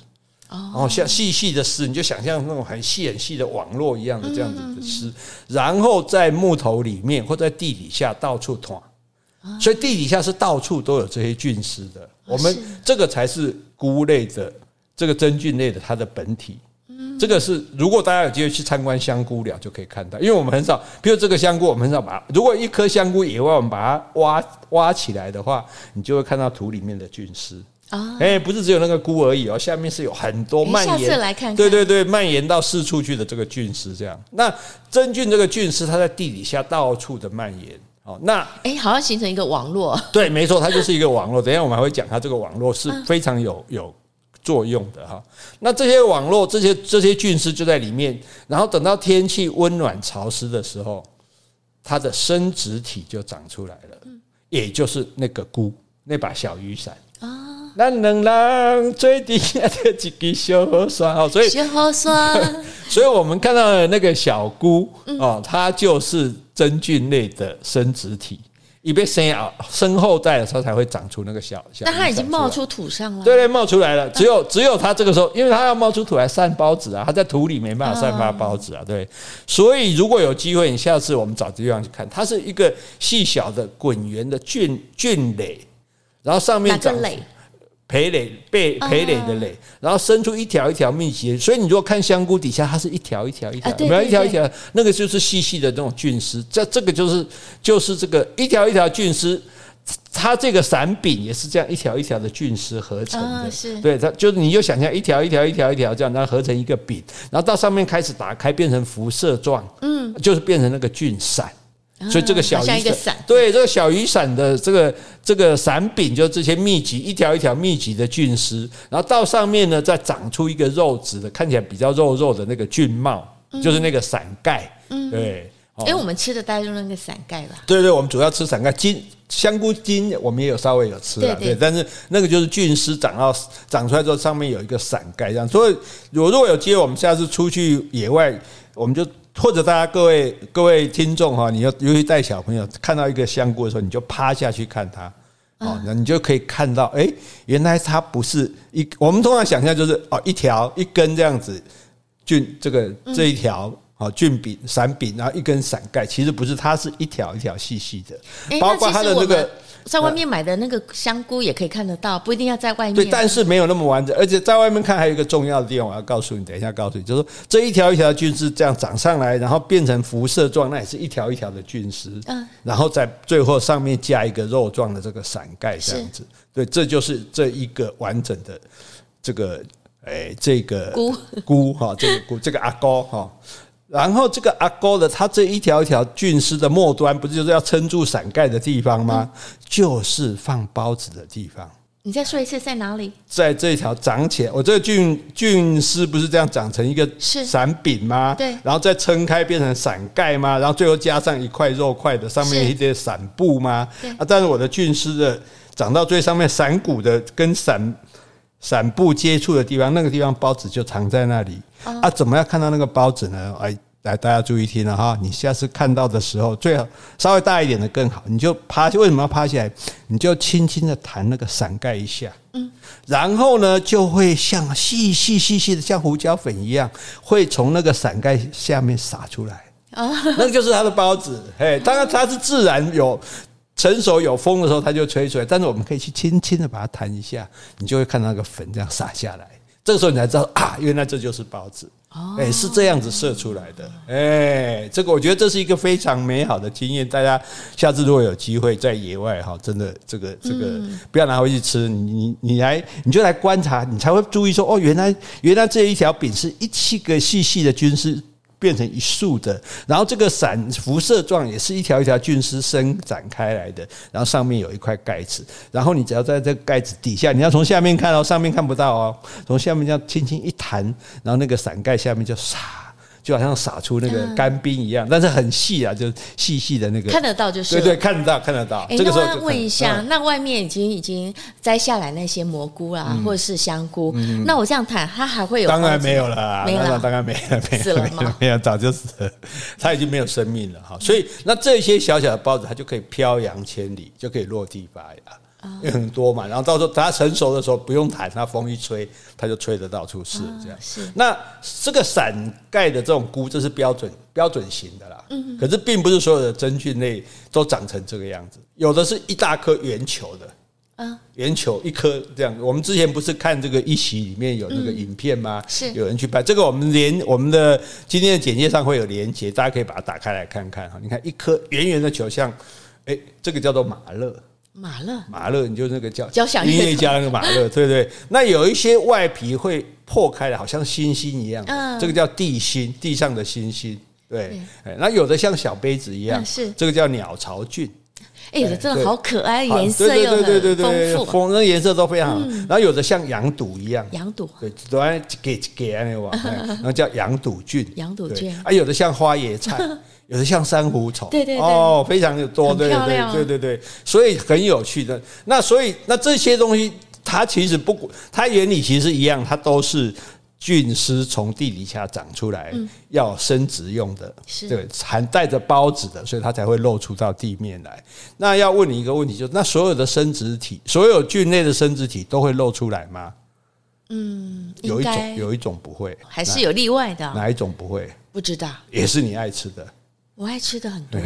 哦，像细细的丝，你就想象那种很细很细的网络一样的这样子的丝，然后在木头里面或在地底下到处团。所以地底下是到处都有这些菌丝的，我们这个才是菇类的这个真菌类的它的本体。这个是如果大家有机会去参观香菇寮就可以看到，因为我们很少，比如这个香菇，我们很少把如果一颗香菇野外我们把它挖挖起来的话，你就会看到土里面的菌丝啊。哎，不是只有那个菇而已哦，下面是有很多蔓延，对对对，蔓延到四处去的这个菌丝这样。那真菌这个菌丝它在地底下到处的蔓延。哦，那哎，好像形成一个网络。对，没错，它就是一个网络。等一下我们还会讲，它这个网络是非常有有作用的哈。那这些网络，这些这些菌丝就在里面，然后等到天气温暖潮湿的时候，它的生殖体就长出来了，也就是那个菇，那把小雨伞啊。那能让最底下的几个小河酸哦，所以小河酸，所以我们看到的那个小菇哦，它就是。真菌类的生殖体，一被生啊生后代的时候才会长出那个小小。但它已经冒出土上了。对对，冒出来了。只有只有它这个时候，因为它要冒出土来散孢子啊，它在土里没办法散发孢子啊。对，所以如果有机会，你下次我们找地方去看，它是一个细小的滚圆的菌菌蕾，然后上面长。蓓蕾被蓓蕾的蕾，然后生出一条一条密集，所以你如果看香菇底下，它是一条一条一条，没有一条一条，那个就是细细的那种菌丝。这这个就是就是这个一条一条菌丝，它这个伞柄也是这样一条一条的菌丝合成的。是，对，它就是你就想象一条一条一条一条这样，然后合成一个柄，然后到上面开始打开变成辐射状，嗯，就是变成那个菌伞。所以这个小雨伞，对这个小雨伞的这个这个伞柄，就这些密集一条一条密集的菌丝，然后到上面呢，再长出一个肉质的，看起来比较肉肉的那个菌帽，就是那个伞盖。对，因为我们吃的大概就是那个伞盖吧。对对，我们主要吃伞盖，金香菇筋我们也有稍微有吃了，对，但是那个就是菌丝长到长出来之后，上面有一个伞盖这样。所以我，如果有机会，我们下次出去野外，我们就。或者大家各位各位听众哈，你要尤其带小朋友看到一个香菇的时候，你就趴下去看它，哦，那你就可以看到，哎，原来它不是一，我们通常想象就是哦，一条一根这样子菌，这个这一条哦菌柄伞柄，然后一根伞盖，其实不是，它是一条一条细细的，包括它的这个。在外面买的那个香菇也可以看得到，不一定要在外面。对，但是没有那么完整，而且在外面看还有一个重要的地方，我要告诉你，等一下告诉你，就是说这一条一条菌丝这样长上来，然后变成辐射状，那也是一条一条的菌丝。嗯，然后在最后上面加一个肉状的这个伞盖，这样子。对，这就是这一个完整的这个哎，这个菇菇哈，这个菇这个阿膏哈。然后这个阿哥的，它这一条一条菌丝的末端，不是就是要撑住伞盖的地方吗？嗯、就是放包子的地方。你再说一次，在哪里？在这一条长起来，我这个菌菌丝不是这样长成一个伞柄吗？对。然后再撑开变成伞盖吗？然后最后加上一块肉块的，上面一些伞布吗？对。啊，但是我的菌丝的长到最上面伞骨的跟伞伞布接触的地方，那个地方孢子就藏在那里。啊，怎么样看到那个孢子呢？哎，来，大家注意听了哈，你下次看到的时候，最好稍微大一点的更好。你就趴，为什么要趴下来？你就轻轻的弹那个伞盖一下，嗯，然后呢，就会像细细细细的，像胡椒粉一样，会从那个伞盖下面洒出来。啊，那个就是它的孢子。嘿，当然它是自然有成熟有风的时候，它就吹出来。但是我们可以去轻轻的把它弹一下，你就会看到那个粉这样洒下来。这个时候你才知道啊，原来这就是包子，哎，是这样子射出来的，哎，这个我觉得这是一个非常美好的经验。大家下次如果有机会在野外哈，真的这个这个不要拿回去吃，你你你来你就来观察，你才会注意说哦，原来原来这一条饼是一七个细细的菌丝变成一束的，然后这个伞辐射状也是一条一条菌丝伸展开来的，然后上面有一块盖子，然后你只要在这个盖子底下，你要从下面看哦，上面看不到哦，从下面这样轻轻一弹，然后那个伞盖下面就唰。就好像撒出那个干冰一样，但是很细啊，就细细的那个看得到就是对对，看得到看得到。哎，那我问一下，那外面已经已经摘下来那些蘑菇啊，或者是香菇，那我这样谈，它还会有？当然没有了，没了，当然没了，没了吗？没有，早就死了，它已经没有生命了哈。所以那这些小小的孢子，它就可以飘扬千里，就可以落地发芽。因为很多嘛，然后到时候等它成熟的时候，不用弹，它风一吹，它就吹得到处是这样。是。那这个伞盖的这种菇，这是标准标准型的啦。嗯。可是并不是所有的真菌类都长成这个样子，有的是一大颗圆球的。啊。圆球一颗这样，我们之前不是看这个一席里面有那个影片吗？是。有人去拍这个，我们连我们的今天的简介上会有连接，大家可以把它打开来看看哈。你看一颗圆圆的球，像，哎，这个叫做马勒。马勒，马勒，你就那个叫交响音乐家那个马勒，对不对？那有一些外皮会破开的，好像星星一样，嗯，这个叫地心，地上的星星，对。那有的像小杯子一样，是这个叫鸟巢菌。哎，有的真的好可爱，颜色又很丰富，风那颜色都非常好。然后有的像羊肚一样，羊肚，对，都爱给给那个，然后叫羊肚菌，羊肚菌。啊，有的像花椰菜。有的像珊瑚虫，对对对，哦，非常的多，对对对对对，所以很有趣的。那所以那这些东西，它其实不，它原理其实一样，它都是菌丝从地底下长出来，要生殖用的，对，含带着孢子的，所以它才会露出到地面来。那要问你一个问题，就是那所有的生殖体，所有菌类的生殖体都会露出来吗？嗯，有一种有一种不会，还是有例外的。哪一种不会？不知道，也是你爱吃的。我爱吃的很多。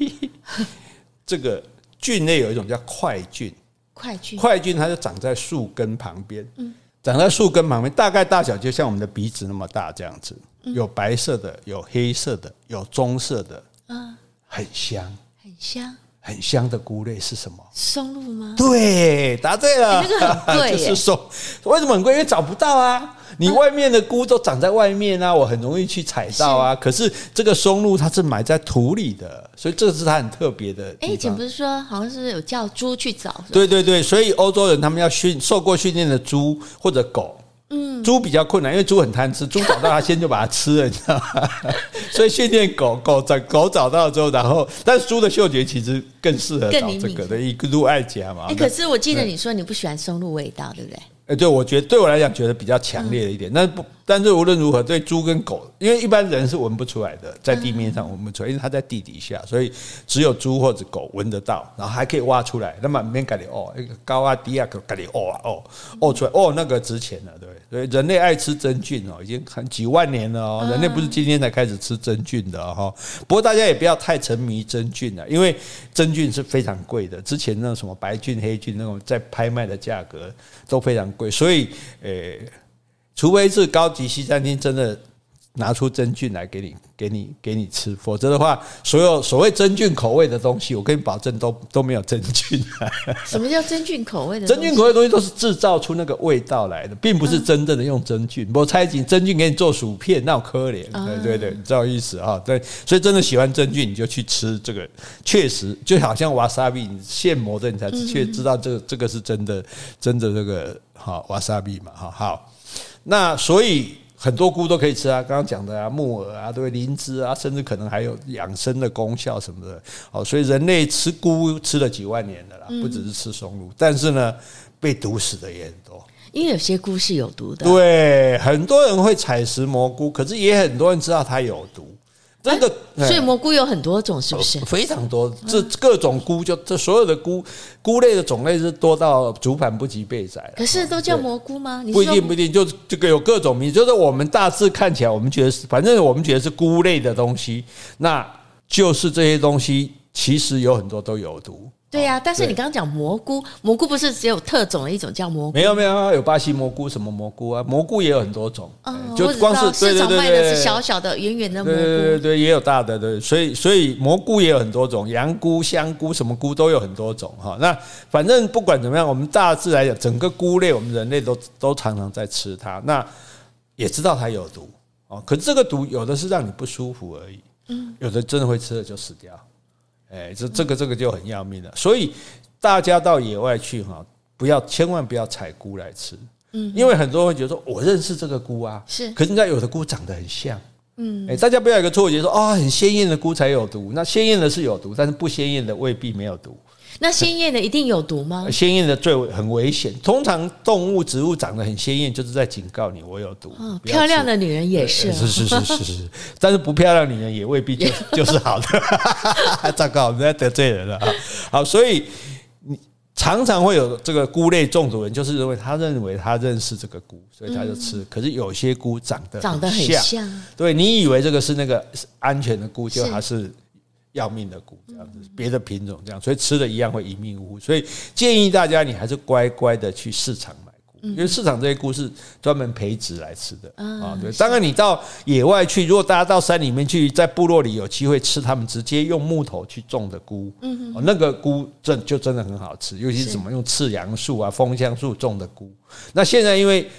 这个菌类有一种叫块菌，块菌，块菌它就长在树根旁边，长在树根旁边，大概大小就像我们的鼻子那么大这样子，有白色的，有黑色的，有棕色的，很香，很香。很香的菇类是什么？松露吗？对，答对了。那个很贵，就是松。为什么很贵？因为找不到啊！你外面的菇都长在外面啊，我很容易去采到啊。可是这个松露它是埋在土里的，所以这是它很特别的。哎，以前不是说好像是有叫猪去找？对对对，所以欧洲人他们要训受过训练的猪或者狗。嗯，猪比较困难，因为猪很贪吃，猪找到它先就把它吃了，你知道吗？所以训练狗狗找狗找到了之后，然后但是猪的嗅觉其实更适合找这个的，一个路爱家嘛。哎，可是我记得你说你不喜欢松露味道，对不对？哎，对，我觉得对我来讲觉得比较强烈的一点，那不，但是无论如何，对猪跟狗，因为一般人是闻不出来的，在地面上闻不出来，因为它在地底下，所以只有猪或者狗闻得到，然后还可以挖出来。那么没给你哦，一个高啊低啊，咖喱哦啊哦哦出来哦，那个值钱了，对。所以人类爱吃真菌哦，已经很几万年了哦。人类不是今天才开始吃真菌的哈。不过大家也不要太沉迷真菌了，因为真菌是非常贵的。之前那种什么白菌、黑菌那种在拍卖的价格都非常所以呃、除非是高级西餐厅真的。拿出真菌来给你，给你，给你吃，否则的话，所有所谓真菌口味的东西，我跟你保证都都没有真菌。什么叫真菌口味的？真菌口味的东西都是制造出那个味道来的，并不是真正的用真菌。我猜你真菌给你做薯片，那可怜。对对对，你知道意思啊？对，所以真的喜欢真菌，你就去吃这个。确实，就好像瓦萨比，你现磨的，你才确知道这个这个是真的，真的这个好瓦萨比嘛？哈好，那所以。很多菇都可以吃啊，刚刚讲的啊，木耳啊，对，灵芝啊，甚至可能还有养生的功效什么的。哦，所以人类吃菇吃了几万年的啦，不只是吃松露，但是呢，被毒死的也很多。因为有些菇是有毒的。对，很多人会采食蘑菇，可是也很多人知道它有毒。这个，所以蘑菇有很多种，是不是？非常多，这各种菇就这所有的菇菇类的种类是多到竹盘不及备载。可是都叫蘑菇吗？不一定，不一定，就这个有各种名，就是我们大致看起来，我们觉得是，反正我们觉得是菇类的东西，那就是这些东西其实有很多都有毒。对呀、啊，但是你刚刚讲蘑菇，蘑菇不是只有特种的一种叫蘑菇？没有没有，有巴西蘑菇，什么蘑菇啊？蘑菇也有很多种，嗯、就光是市场卖的是小小的、圆圆的蘑菇，对对对对，也有大的，对，所以所以蘑菇也有很多种，羊菇、香菇，什么菇都有很多种哈。那反正不管怎么样，我们大致来讲，整个菇类，我们人类都都常常在吃它，那也知道它有毒。哦，可是这个毒有的是让你不舒服而已，嗯，有的真的会吃了就死掉，哎，这这个这个就很要命了。所以大家到野外去哈，不要千万不要采菇来吃，嗯，因为很多人会觉得说我认识这个菇啊，是，可是人家有的菇长得很像，嗯，哎，大家不要有一个错觉说啊，很鲜艳的菇才有毒，那鲜艳的是有毒，但是不鲜艳的未必没有毒。那鲜艳的一定有毒吗？鲜艳的最很危险。通常动物、植物长得很鲜艳，就是在警告你我有毒。哦，漂亮的女人也是，是是是是是。但是不漂亮的女人也未必就 就是好的。糟糕，我们在得罪人了啊！好，所以你常常会有这个菇类中毒人，就是认为他认为他认识这个菇，所以他就吃。可是有些菇长得长得很像，对，你以为这个是那个安全的菇，就它是。要命的菇这样子，别的品种这样，所以吃的一样会一命呜呼。所以建议大家，你还是乖乖的去市场买菇，因为市场这些菇是专门培植来吃的啊。对，当然你到野外去，如果大家到山里面去，在部落里有机会吃他们直接用木头去种的菇，嗯，那个菇真就真的很好吃，尤其是怎么用赤杨树啊、枫香树种的菇。那现在因为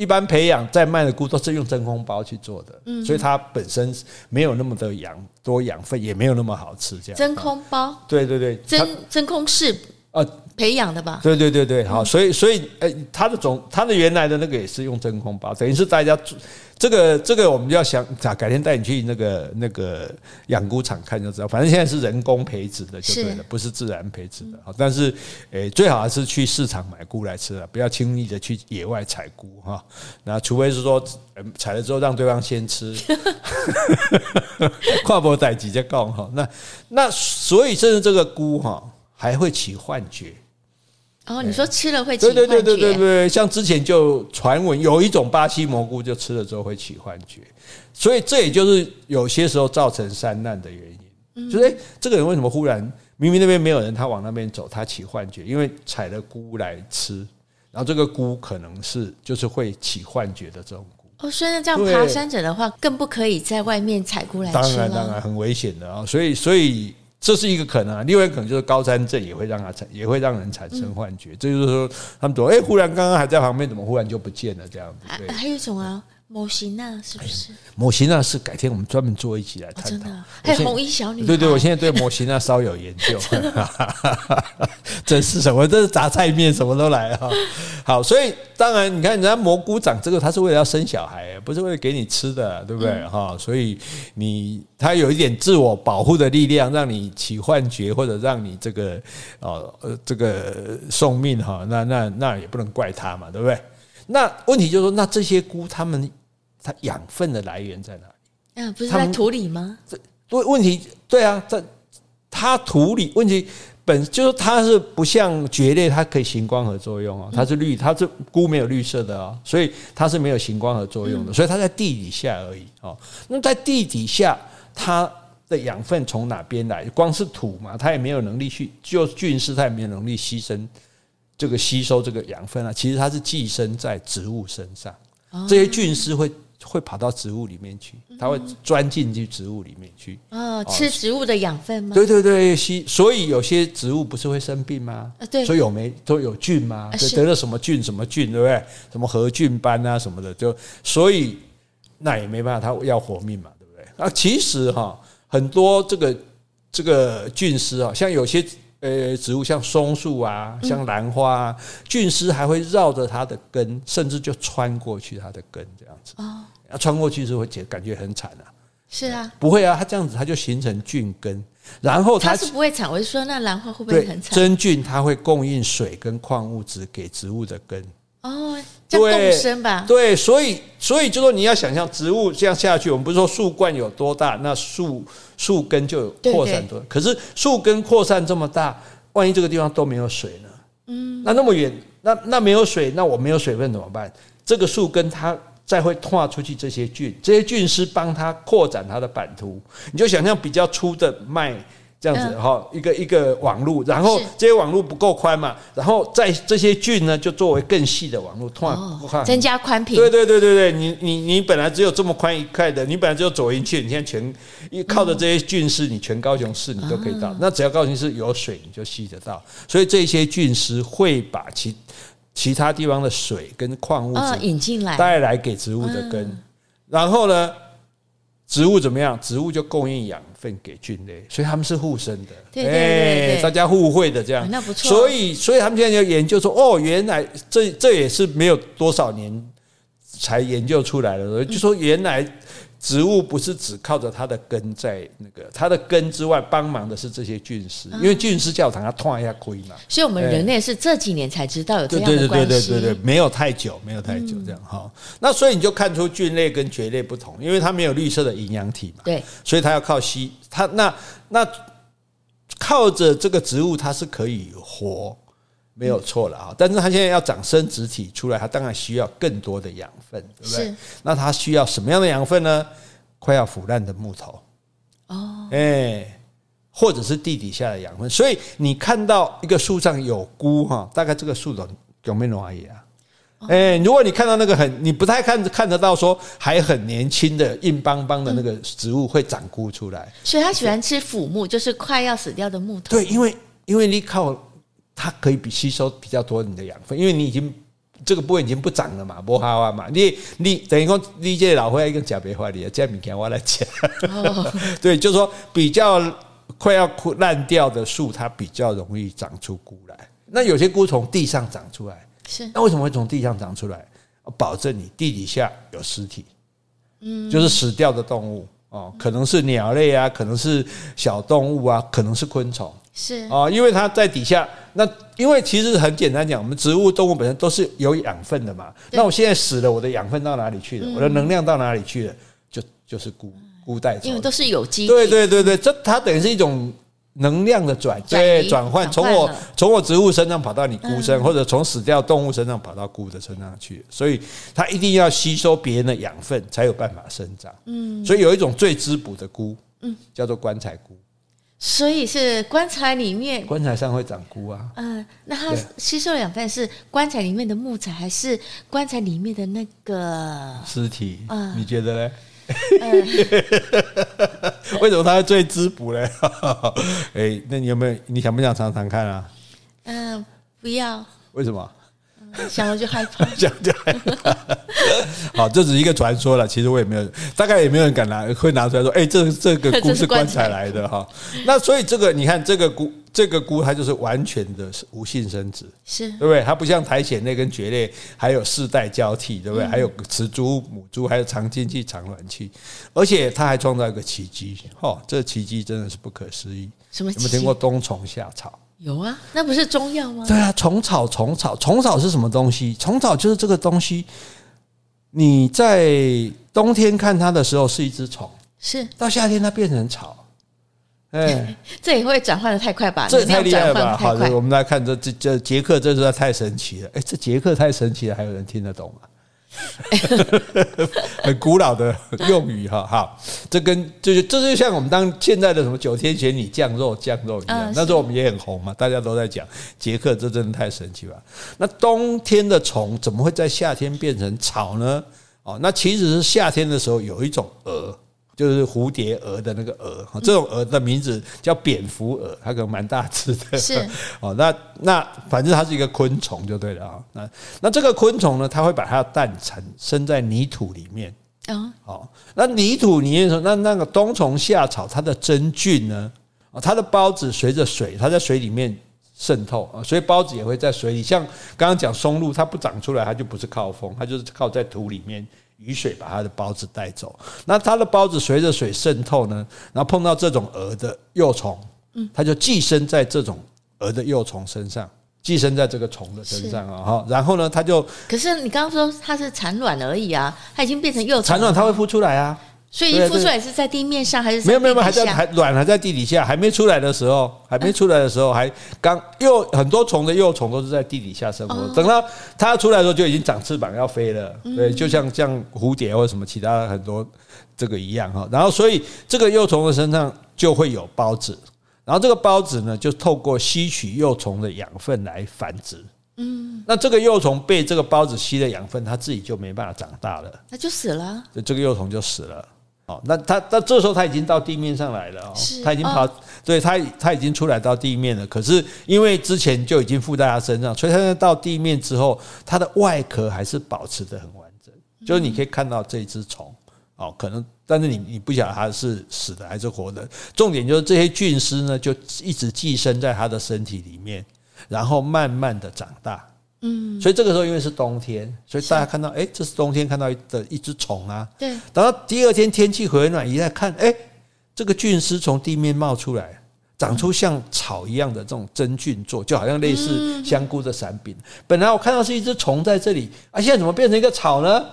一般培养在卖的菇都是用真空包去做的，嗯，所以它本身没有那么的养多养分，也没有那么好吃。这样。真空包，对对对，真真空室？啊培养的吧？对对对对，好，所以所以诶，它的总它的原来的那个也是用真空包，等于是大家。这个这个我们要想，改天带你去那个那个养菇场看就知道。反正现在是人工培植的就对了，不是自然培植的。好，但是诶，最好还是去市场买菇来吃了，不要轻易的去野外采菇哈。那除非是说采了之后让对方先吃，跨博代几再讲哈。那那所以甚至这个菇哈还会起幻觉。哦，你说吃了会起幻觉？对对对对对对，像之前就传闻有一种巴西蘑菇，就吃了之后会起幻觉，所以这也就是有些时候造成山难的原因。就是哎，这个人为什么忽然明明那边没有人，他往那边走，他起幻觉？因为采了菇来吃，然后这个菇可能是就是会起幻觉的这种菇。哦，所以那这样爬山者的话，更不可以在外面采菇来吃。当然当然很危险的啊，所以所以。这是一个可能啊，另外一个可能就是高山症也会让他产，也会让人产生幻觉。这就是说，他们说，哎，忽然刚刚还在旁边，怎么忽然就不见了？这样子。对还有一种啊。模型啊，是不是？模型啊，是改天我们专门做一集来探讨。真的，还有红衣小女孩。对对，我现在对模型啊稍有研究。这是什么？这是杂菜面，什么都来哈。好，所以当然，你看人家蘑菇长这个，它是为了要生小孩，不是为了给你吃的，对不对？哈，所以你它有一点自我保护的力量，让你起幻觉，或者让你这个哦呃这个送命哈，那那那也不能怪它嘛，对不对？那问题就是说，那这些菇它们。它养分的来源在哪里？嗯，不是在土里吗？这问问题对啊，在它土里问题本就是它是不像蕨类，它可以行光合作用哦，它是绿，它是菇没有绿色的哦，所以它是没有行光合作用的，所以它在地底下而已哦。那在地底下，它的养分从哪边来？光是土嘛，它也没有能力去，就菌丝它也没有能力吸收这个吸收这个养分啊。其实它是寄生在植物身上，这些菌丝会。会跑到植物里面去，它会钻进去植物里面去。哦，吃植物的养分吗？对对对，吸。所以有些植物不是会生病吗？对。所以有没都有菌吗？得了什么菌什么菌，对不对？什么核菌斑啊什么的，就所以那也没办法，它要活命嘛，对不对？啊，其实哈，很多这个这个菌丝啊，像有些。呃，植物像松树啊，像兰花啊，菌丝还会绕着它的根，甚至就穿过去它的根这样子。哦，穿过去是会觉感觉很惨啊。是啊，不会啊，它这样子它就形成菌根，然后它，它是不会惨。我就说那兰花会不会很惨？真菌它会供应水跟矿物质给植物的根。哦，叫共生吧。对，所以所以就说你要想象植物这样下去，我们不是说树冠有多大，那树树根就有扩散多。可是树根扩散这么大，万一这个地方都没有水呢？嗯，那那么远，那那没有水，那我没有水分怎么办？这个树根它再会拓出去这些菌，这些菌丝帮它扩展它的版图。你就想象比较粗的麦。这样子哈，一个一个网路，然后这些网路不够宽嘛，然后在这些郡呢，就作为更细的网路，突然增加宽频。对对对对对，你你你本来只有这么宽一块的，你本来只有左营区，你现在全一靠着这些郡市，你全高雄市你都可以到。那只要高雄市有水，你就吸得到。所以这些菌丝会把其其他地方的水跟矿物质引进来，带来给植物的根。然后呢，植物怎么样？植物就供应养分给菌类，所以他们是互生的。对大家互惠的这样，那不错。所以，所以他们现在就研究说，哦，原来这这也是没有多少年才研究出来的，就说原来。植物不是只靠着它的根在那个，它的根之外帮忙的是这些菌丝，因为菌丝教堂它断一下亏嘛。所以，我们人类是这几年才知道有这样的关系。对对对对对对，没有太久，没有太久这样哈。那所以你就看出菌类跟蕨类不同，因为它没有绿色的营养体嘛。对，所以它要靠吸它。那那靠着这个植物，它是可以活。没有错了啊，但是它现在要长生殖体出来，它当然需要更多的养分，对不对？是。那它需要什么样的养分呢？快要腐烂的木头哦，哎，或者是地底下的养分。所以你看到一个树上有菇哈，大概这个树种有没有而已啊？哎，如果你看到那个很你不太看看得到说还很年轻的硬邦邦的那个植物会长菇出来，所以它喜欢吃腐木，就是快要死掉的木头。对，因为因为你靠。它可以比吸收比较多你的养分，因为你已经这个部位已经不长了嘛，不好啊嘛。你你等于说你这老会一个假别话，你这样明天我来讲。哦、对，就是说比较快要枯烂掉的树，它比较容易长出菇来。那有些菇从地上长出来，是那为什么会从地上长出来？保证你地底下有尸体，嗯，就是死掉的动物哦，可能是鸟类啊，可能是小动物啊，可能是昆虫。是啊，因为它在底下。那因为其实很简单讲，我们植物、动物本身都是有养分的嘛。那我现在死了，我的养分到哪里去了？我的能量到哪里去了？就就是菇菇带走。因为都是有机。对对对对，这它等于是一种能量的转对转换，从我从我植物身上跑到你菇身，或者从死掉动物身上跑到菇的身上去。所以它一定要吸收别人的养分，才有办法生长。嗯，所以有一种最滋补的菇，嗯，叫做棺材菇。所以是棺材里面，棺材上会长菇啊。嗯，那它吸收养分是棺材里面的木材，还是棺材里面的那个尸体？嗯，你觉得呢？嗯、为什么它会最滋补呢？哎，那你有没有？你想不想尝尝看啊？嗯，不要。为什么？想了就害怕，想就害怕。好，这只是一个传说了。其实我也没有，大概也没有人敢拿，会拿出来说：“哎，这这个菇是棺材来的哈。”那所以这个，你看这个菇，这个菇它就是完全的无性生殖，是对不对？它不像苔藓类跟蕨类还有世代交替，对不对？还有雌株、母株，还有长精气、长卵气，而且它还创造一个奇迹。哈，这个奇迹真的是不可思议。什么？有没有听过冬虫夏草？有啊，那不是中药吗？对啊，虫草，虫草，虫草是什么东西？虫草就是这个东西。你在冬天看它的时候是一只虫，是到夏天它变成草。哎，这也会转换的太快吧？这也太厉害了吧？好的，我们来看这这这杰克，这实在太神奇了。哎，这杰克太神奇了，还有人听得懂吗？很古老的用语哈，好，这跟就是这就像我们当现在的什么九天玄女降肉降肉一样，那时候我们也很红嘛，大家都在讲杰克，这真的太神奇了。那冬天的虫怎么会在夏天变成草呢？哦，那其实是夏天的时候有一种蛾。就是蝴蝶蛾的那个蛾，这种蛾的名字叫蝙蝠蛾，它可能蛮大只的。是 哦，那那反正它是一个昆虫就对了啊。那那这个昆虫呢，它会把它的蛋产生在泥土里面。啊哦，那泥土里面说，那那个冬虫夏草，它的真菌呢，它的孢子随着水，它在水里面渗透啊，所以孢子也会在水里。像刚刚讲松露，它不长出来，它就不是靠风，它就是靠在土里面。雨水把它的孢子带走，那它的孢子随着水渗透呢，然后碰到这种蛾的幼虫，嗯，它就寄生在这种蛾的幼虫身上，寄生在这个虫的身上啊，哈，然后呢，它就可是你刚刚说它是产卵而已啊，它已经变成幼虫，产卵它会孵出来啊。所以一孵出来是在地面上还是没有没有还在还卵还在地底下，还没出来的时候，还没出来的时候，还刚幼很多虫的幼虫都是在地底下生活。等到它出来的时候，就已经长翅膀要飞了。对，就像像蝴蝶或者什么其他很多这个一样哈。然后所以这个幼虫的身上就会有孢子，然后这个孢子呢就透过吸取幼虫的养分来繁殖。嗯，那这个幼虫被这个孢子吸了养分，它自己就没办法长大了，那就死了。这个幼虫就死了。哦，那它，那这时候它已经到地面上来了哦，它已经跑，对，它它已经出来到地面了。可是因为之前就已经附在它身上，所以它在到地面之后，它的外壳还是保持的很完整，就是你可以看到这只虫哦，可能，但是你你不晓得它是死的还是活的。重点就是这些菌丝呢，就一直寄生在它的身体里面，然后慢慢的长大。嗯，所以这个时候因为是冬天，所以大家看到，哎，这是冬天看到的一只虫啊。对。等到第二天天气回暖，一再看，哎，这个菌丝从地面冒出来，长出像草一样的这种真菌座，就好像类似香菇的伞柄。本来我看到是一只虫在这里，啊，现在怎么变成一个草呢？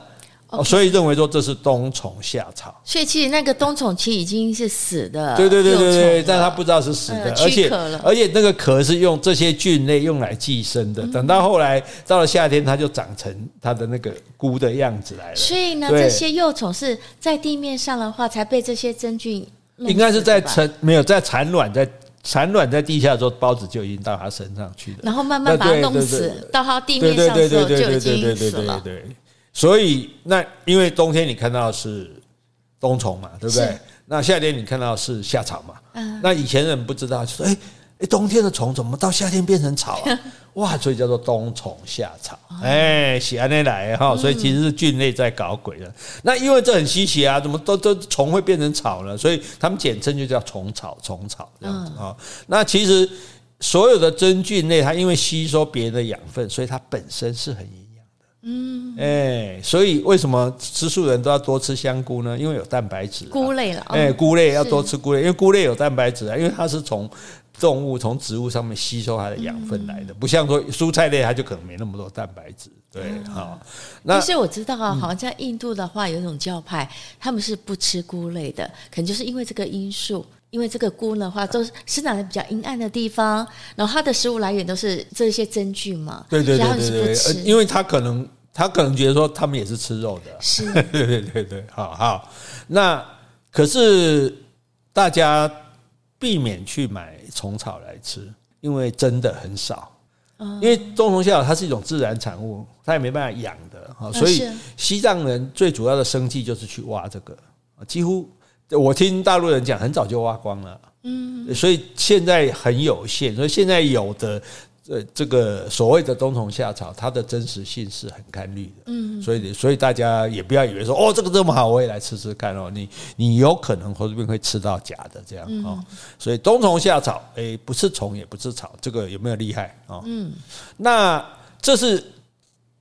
哦，所以认为说这是冬虫夏草，所以其实那个冬虫其实已经是死的，对对对对对，但他不知道是死的，而且而且那个壳是用这些菌类用来寄生的，等到后来到了夏天，它就长成它的那个菇的样子来了。所以呢，这些幼虫是在地面上的话，才被这些真菌应该是在产没有在产卵，在产卵在地下的时候，孢子就已经到它身上去了，然后慢慢把它弄死，到它地面上的时候就已经死了。所以，那因为冬天你看到的是冬虫嘛，对不对？那夏天你看到的是夏草嘛。嗯。那以前人不知道，就说：“哎哎，冬天的虫怎么到夏天变成草啊？” 哇，所以叫做冬虫夏草。哎，喜安内来哈，所以其实是菌类在搞鬼的。那因为这很稀奇啊，怎么都都虫会变成草呢？所以他们简称就叫虫草，虫草这样子啊。那其实所有的真菌类，它因为吸收别人的养分，所以它本身是很。嗯，哎，所以为什么吃素人都要多吃香菇呢？因为有蛋白质，菇类了。哎，菇类要多吃菇类，因为菇类有蛋白质啊，因为它是从动物、从植物上面吸收它的养分来的，不像说蔬菜类，它就可能没那么多蛋白质。对，好。那其实我知道啊，好像在印度的话，有一种教派，他们是不吃菇类的，可能就是因为这个因素，因为这个菇的话都是生长在比较阴暗的地方，然后它的食物来源都是这些真菌嘛。对对对对对，因为它可能。他可能觉得说他们也是吃肉的，是，对对对对，好好。那可是大家避免去买虫草来吃，因为真的很少。因为冬虫夏草它是一种自然产物，它也没办法养的哈，所以西藏人最主要的生计就是去挖这个，几乎我听大陆人讲，很早就挖光了。嗯，所以现在很有限，所以现在有的。呃，这个所谓的冬虫夏草，它的真实性是很堪虑的。嗯，所以所以大家也不要以为说哦，这个这么好，我也来吃吃看哦。你你有可能后边会吃到假的这样哦。所以冬虫夏草，诶，不是虫也不是草，这个有没有厉害啊？嗯，那这是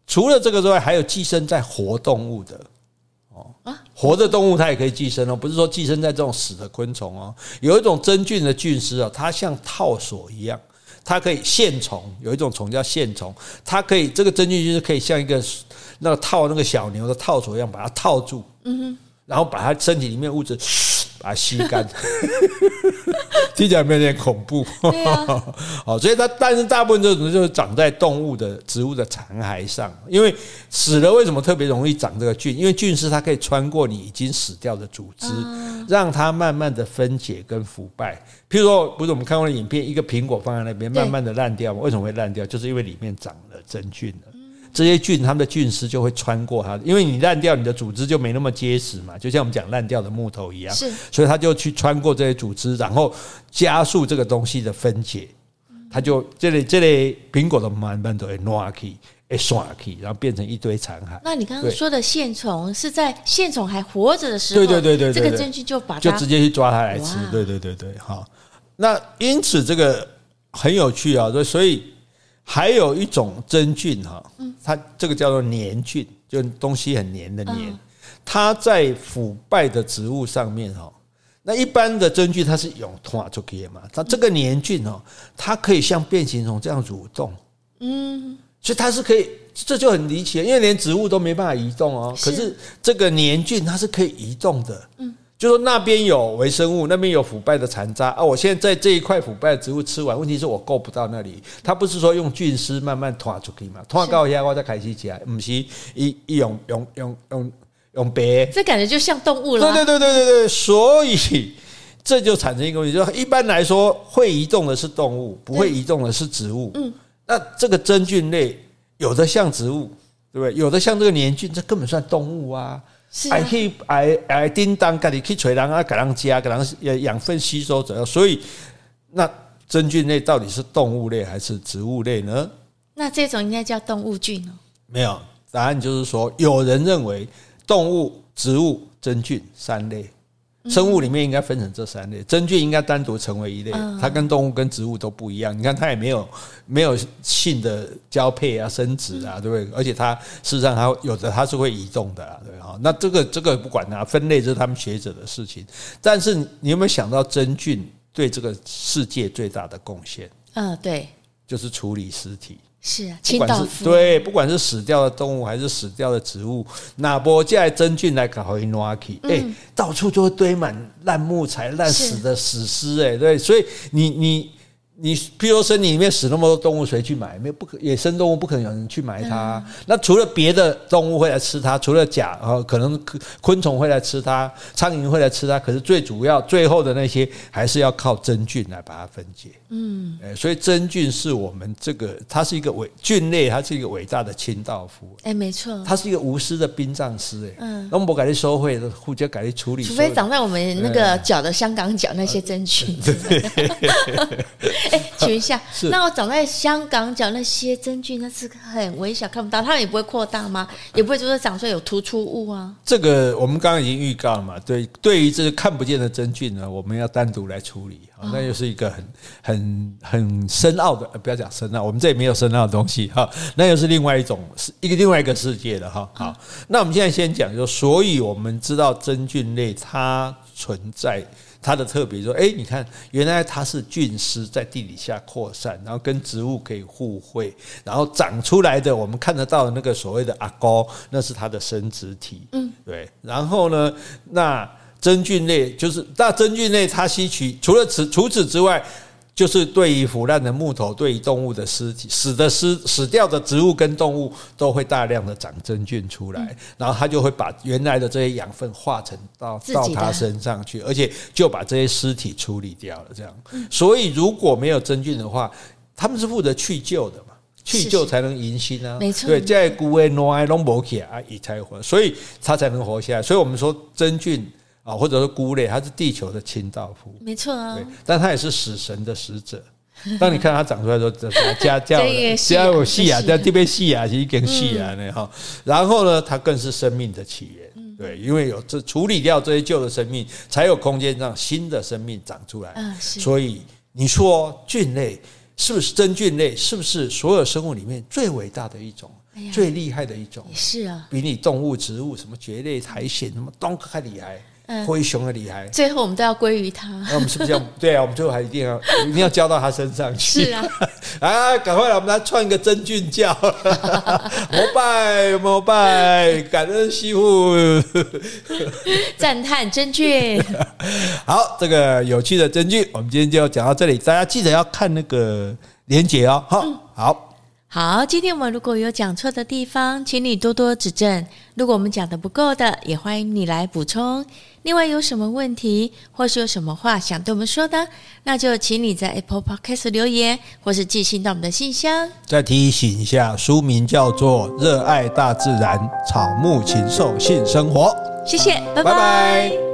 除了这个之外，还有寄生在活动物的哦啊，活的动物它也可以寄生哦，不是说寄生在这种死的昆虫哦。有一种真菌的菌丝啊，它像套索一样。它可以线虫，有一种虫叫线虫，它可以这个真菌就是可以像一个那个套那个小牛的套索一样把它套住，嗯哼，然后把它身体里面物质把它吸干，听起来有没有点恐怖？好，所以它但是大部分这种就是长在动物的植物的残骸上，因为死了为什么特别容易长这个菌？因为菌丝它可以穿过你已经死掉的组织，让它慢慢的分解跟腐败。譬如说，不是我们看过的影片，一个苹果放在那边，慢慢的烂掉吗？为什么会烂掉？就是因为里面长了真菌了。这些菌，它们的菌丝就会穿过它，因为你烂掉，你的组织就没那么结实嘛，就像我们讲烂掉的木头一样。是，所以它就去穿过这些组织，然后加速这个东西的分解。它就这里这里苹果的慢慢都会挪去，会散去，然后变成一堆残骸。那你刚刚说的线虫是在线虫还活着的时候，对对对对，这个真菌就把它就直接去抓它来吃。对对对对，好。那因此这个很有趣啊，所以还有一种真菌哈，它这个叫做粘菌，就东西很黏的黏，它在腐败的植物上面哈。那一般的真菌它是用拖出去的嘛，它这个粘菌哦，它可以像变形虫这样蠕动，嗯，所以它是可以，这就很离奇，因为连植物都没办法移动哦，可是这个粘菌它是可以移动的，嗯。就说那边有微生物，那边有腐败的残渣啊！我现在在这一块腐败的植物吃完，问题是我够不到那里。它不是说用菌丝慢慢拖出去嘛？拖高一下我再开始起来，不是一一用用用用用白。这感觉就像动物了。对对对对对对，所以这就产生一个问题，就一般来说会移动的是动物，不会移动的是植物。嗯，那这个真菌类有的像植物，对不对？有的像这个黏菌，这根本算动物啊。爱去爱爱叮当，家里去找人啊，给人家，给人养分吸收者。所以，那真菌类到底是动物类还是植物类呢？那这种应该叫动物菌哦。没有，答案就是说，有人认为动物、植物。真菌三类。生物里面应该分成这三类，真菌应该单独成为一类，它跟动物跟植物都不一样。你看，它也没有没有性的交配啊、生殖啊，对不对？而且它事实上它有的它是会移动的啊，对哈。那这个这个不管它，分类这是他们学者的事情。但是你有没有想到真菌对这个世界最大的贡献？嗯，对，就是处理尸体。是啊，清道夫对，不管是死掉的动物还是死掉的植物，那波借真菌来搞回挪去，哎，到处都会堆满烂木材、烂死的死尸，哎，对，所以你你。你譬如森林里面死那么多动物，谁去买？没有不可，野生动物不可能有人去买它。那除了别的动物会来吃它，除了甲，啊，可能昆虫会来吃它，苍蝇会来吃它。可是最主要，最后的那些还是要靠真菌来把它分解。嗯，哎所以真菌是我们这个，它是一个伟菌类，它是一个伟大的清道夫。哎，没错，它是一个无私的殡葬师。哎，嗯，那我改去收贿的，互相改去处理。除非长在我们那个脚的香港脚那些真菌。对。哎，请问一下，那我长在香港讲那些真菌，那是很微小，看不到，它们也不会扩大吗？也不会就是长出有突出物啊？这个我们刚刚已经预告了嘛？对，对于这个看不见的真菌呢，我们要单独来处理，那又是一个很很很深奥的，不要讲深奥，我们这里没有深奥的东西哈，那又是另外一种是一个另外一个世界的哈。好，那我们现在先讲，就所以我们知道真菌类它存在。它的特别说，哎，你看，原来它是菌丝在地底下扩散，然后跟植物可以互惠，然后长出来的我们看得到的那个所谓的阿膏，那是它的生殖体，嗯，对。然后呢，那真菌类就是那真菌类，它吸取除了此除此之外。就是对于腐烂的木头，对于动物的尸体、死的尸、死掉的植物跟动物，都会大量的长真菌出来，然后它就会把原来的这些养分化成到到它身上去，而且就把这些尸体处理掉了。这样，所以如果没有真菌的话，他们是负责去旧的嘛，去旧才能迎新啊。没错，对，在古埃诺埃隆博起啊，也才活，所以它才能活下来。所以我们说真菌。啊，或者是菇类，它是地球的清道夫，没错啊。对，但它也是死神的使者。当你看它长出来的时候，加加加有细啊，在这边细啊，是一根细啊，呢哈。然后呢，它更是生命的起源。对，因为有这处理掉这些旧的生命，才有空间让新的生命长出来。所以你说菌类是不是真菌类？是不是所有生物里面最伟大的一种、最厉害的一种？是啊，比你动物、植物什么蕨类、苔藓什么都还厉害。灰熊的厉害，最后我们都要归于他。那我们是不是要对啊？我们最后还一定要 一定要交到他身上去。是啊，啊，赶快来，我们来创一个真菌教，膜拜膜拜，感恩惜福，赞叹真菌。好，这个有趣的真菌，我们今天就讲到这里。大家记得要看那个连结哦。好，嗯、好。好，今天我们如果有讲错的地方，请你多多指正。如果我们讲的不够的，也欢迎你来补充。另外，有什么问题，或是有什么话想对我们说的，那就请你在 Apple Podcast 留言，或是寄信到我们的信箱。再提醒一下，书名叫做《热爱大自然，草木禽兽性生活》。谢谢，拜拜。拜拜。